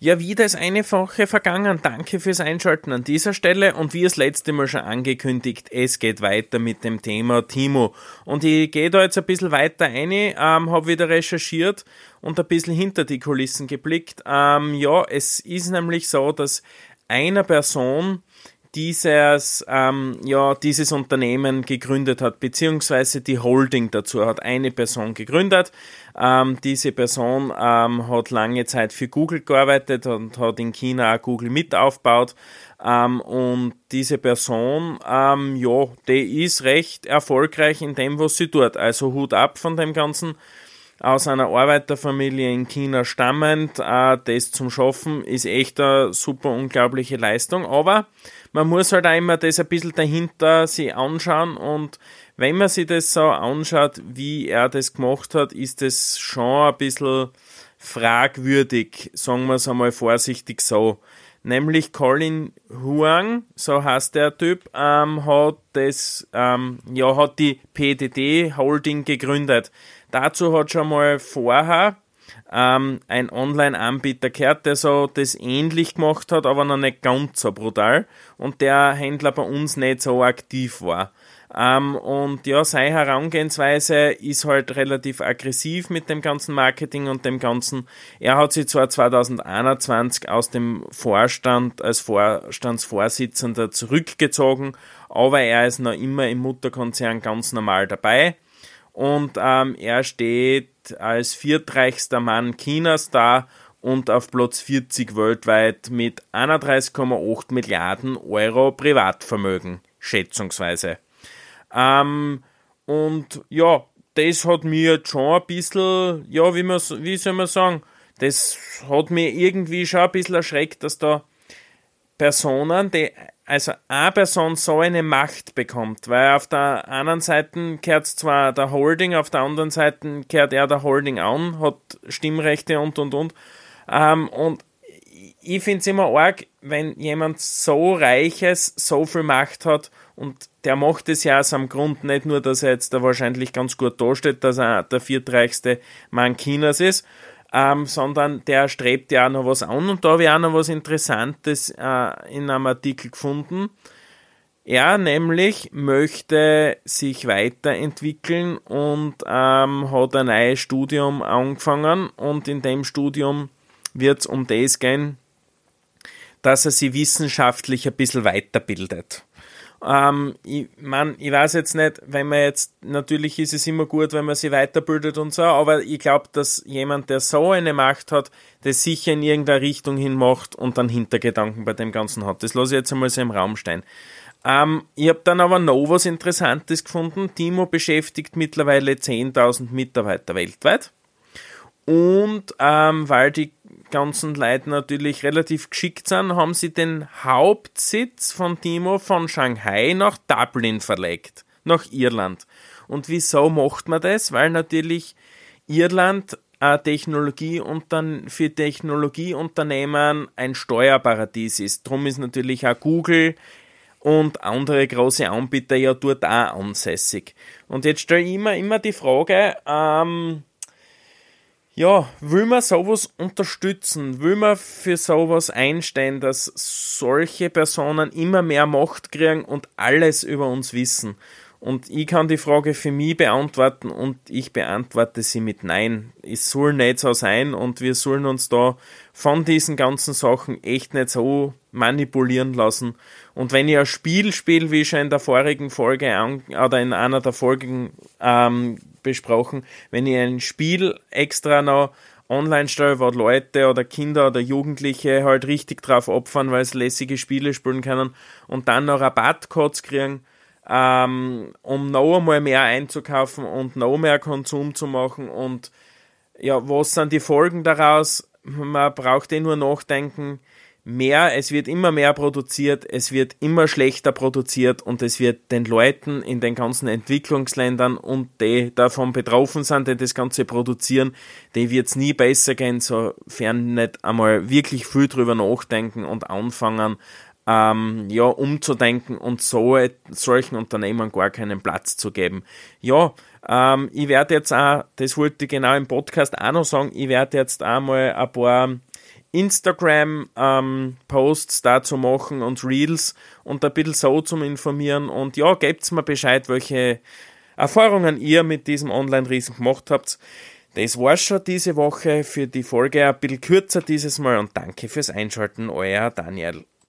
Ja, wieder ist eine Woche vergangen. Danke fürs Einschalten an dieser Stelle. Und wie das letzte Mal schon angekündigt, es geht weiter mit dem Thema Timo. Und ich gehe da jetzt ein bisschen weiter ein, ähm, habe wieder recherchiert und ein bisschen hinter die Kulissen geblickt. Ähm, ja, es ist nämlich so, dass einer Person dieses, ähm, ja, dieses Unternehmen gegründet hat, beziehungsweise die Holding dazu hat eine Person gegründet. Ähm, diese Person ähm, hat lange Zeit für Google gearbeitet und hat in China auch Google mit aufgebaut. Ähm, und diese Person, ähm, ja, die ist recht erfolgreich in dem, was sie tut. Also Hut ab von dem Ganzen aus einer Arbeiterfamilie in China stammend, äh, das zum Schaffen ist echt eine super unglaubliche Leistung, aber man muss halt auch immer das ein bisschen dahinter sich anschauen und wenn man sich das so anschaut, wie er das gemacht hat, ist das schon ein bisschen fragwürdig, sagen wir es einmal vorsichtig so. Nämlich Colin Huang, so heißt der Typ, ähm, hat das, ähm, ja, hat die PDD Holding gegründet. Dazu hat schon mal vorher ähm, ein Online-Anbieter gehört, der so das ähnlich gemacht hat, aber noch nicht ganz so brutal und der Händler bei uns nicht so aktiv war. Ähm, und ja, seine Herangehensweise ist halt relativ aggressiv mit dem ganzen Marketing und dem ganzen. Er hat sich zwar 2021 aus dem Vorstand als Vorstandsvorsitzender zurückgezogen, aber er ist noch immer im Mutterkonzern ganz normal dabei und ähm, er steht als viertreichster Mann Chinas da und auf Platz 40 weltweit mit 31,8 Milliarden Euro Privatvermögen, schätzungsweise. Ähm, und ja, das hat mir schon ein bisschen, ja, wie, man, wie soll man sagen, das hat mir irgendwie schon ein bisschen erschreckt, dass da Personen, die also eine Person so eine Macht bekommt, weil auf der einen Seite kehrt zwar der Holding, auf der anderen Seite kehrt er der Holding an, hat Stimmrechte und und und. Ähm, und ich finde es immer arg, wenn jemand so reiches, so viel Macht hat und der macht es ja aus einem Grund, nicht nur, dass er jetzt da wahrscheinlich ganz gut dasteht, dass er der viertreichste Mann Chinas ist, ähm, sondern der strebt ja auch noch was an. Und da habe ich auch noch was Interessantes äh, in einem Artikel gefunden. Er nämlich möchte sich weiterentwickeln und ähm, hat ein neues Studium angefangen und in dem Studium wird es um das gehen, dass er sich wissenschaftlich ein bisschen weiterbildet. Ähm, ich, mein, ich weiß jetzt nicht, wenn man jetzt, natürlich ist es immer gut, wenn man sich weiterbildet und so, aber ich glaube, dass jemand, der so eine Macht hat, das sicher in irgendeine Richtung hin macht und dann Hintergedanken bei dem Ganzen hat. Das lasse ich jetzt einmal so im Raum stehen. Ähm, ich habe dann aber noch was Interessantes gefunden. Timo beschäftigt mittlerweile 10.000 Mitarbeiter weltweit. Und ähm, weil die ganzen Leute natürlich relativ geschickt sind, haben sie den Hauptsitz von Timo von Shanghai nach Dublin verlegt, nach Irland. Und wieso macht man das? Weil natürlich Irland ein Technologie für Technologieunternehmen ein Steuerparadies ist. Drum ist natürlich auch Google und andere große Anbieter ja dort auch ansässig. Und jetzt stelle ich immer, immer die Frage, ähm, ja, will man sowas unterstützen? Will man für sowas einstehen, dass solche Personen immer mehr Macht kriegen und alles über uns wissen? Und ich kann die Frage für mich beantworten und ich beantworte sie mit Nein. Es soll nicht so sein und wir sollen uns da von diesen ganzen Sachen echt nicht so manipulieren lassen. Und wenn ich ein Spiel spiele, wie schon in der vorigen Folge oder in einer der Folgen ähm, besprochen, wenn ich ein Spiel extra noch online stelle, wo Leute oder Kinder oder Jugendliche halt richtig drauf opfern, weil sie lässige Spiele spielen können und dann noch Rabattcodes kriegen, ähm, um noch einmal mehr einzukaufen und noch mehr Konsum zu machen und ja, was sind die Folgen daraus? Man braucht eh nur nachdenken, mehr, es wird immer mehr produziert, es wird immer schlechter produziert und es wird den Leuten in den ganzen Entwicklungsländern und die davon betroffen sind, die das Ganze produzieren, die wird es nie besser gehen, sofern nicht einmal wirklich viel drüber nachdenken und anfangen, ähm, ja, umzudenken und so solchen Unternehmen gar keinen Platz zu geben. Ja, ähm, ich werde jetzt auch, das wollte ich genau im Podcast auch noch sagen, ich werde jetzt einmal ein paar Instagram-Posts ähm, dazu machen und Reels und ein bisschen so zum Informieren. Und ja, gebt mir Bescheid, welche Erfahrungen ihr mit diesem Online-Riesen gemacht habt. Das war's schon diese Woche für die Folge. Ein bisschen kürzer dieses Mal und danke fürs Einschalten, euer Daniel.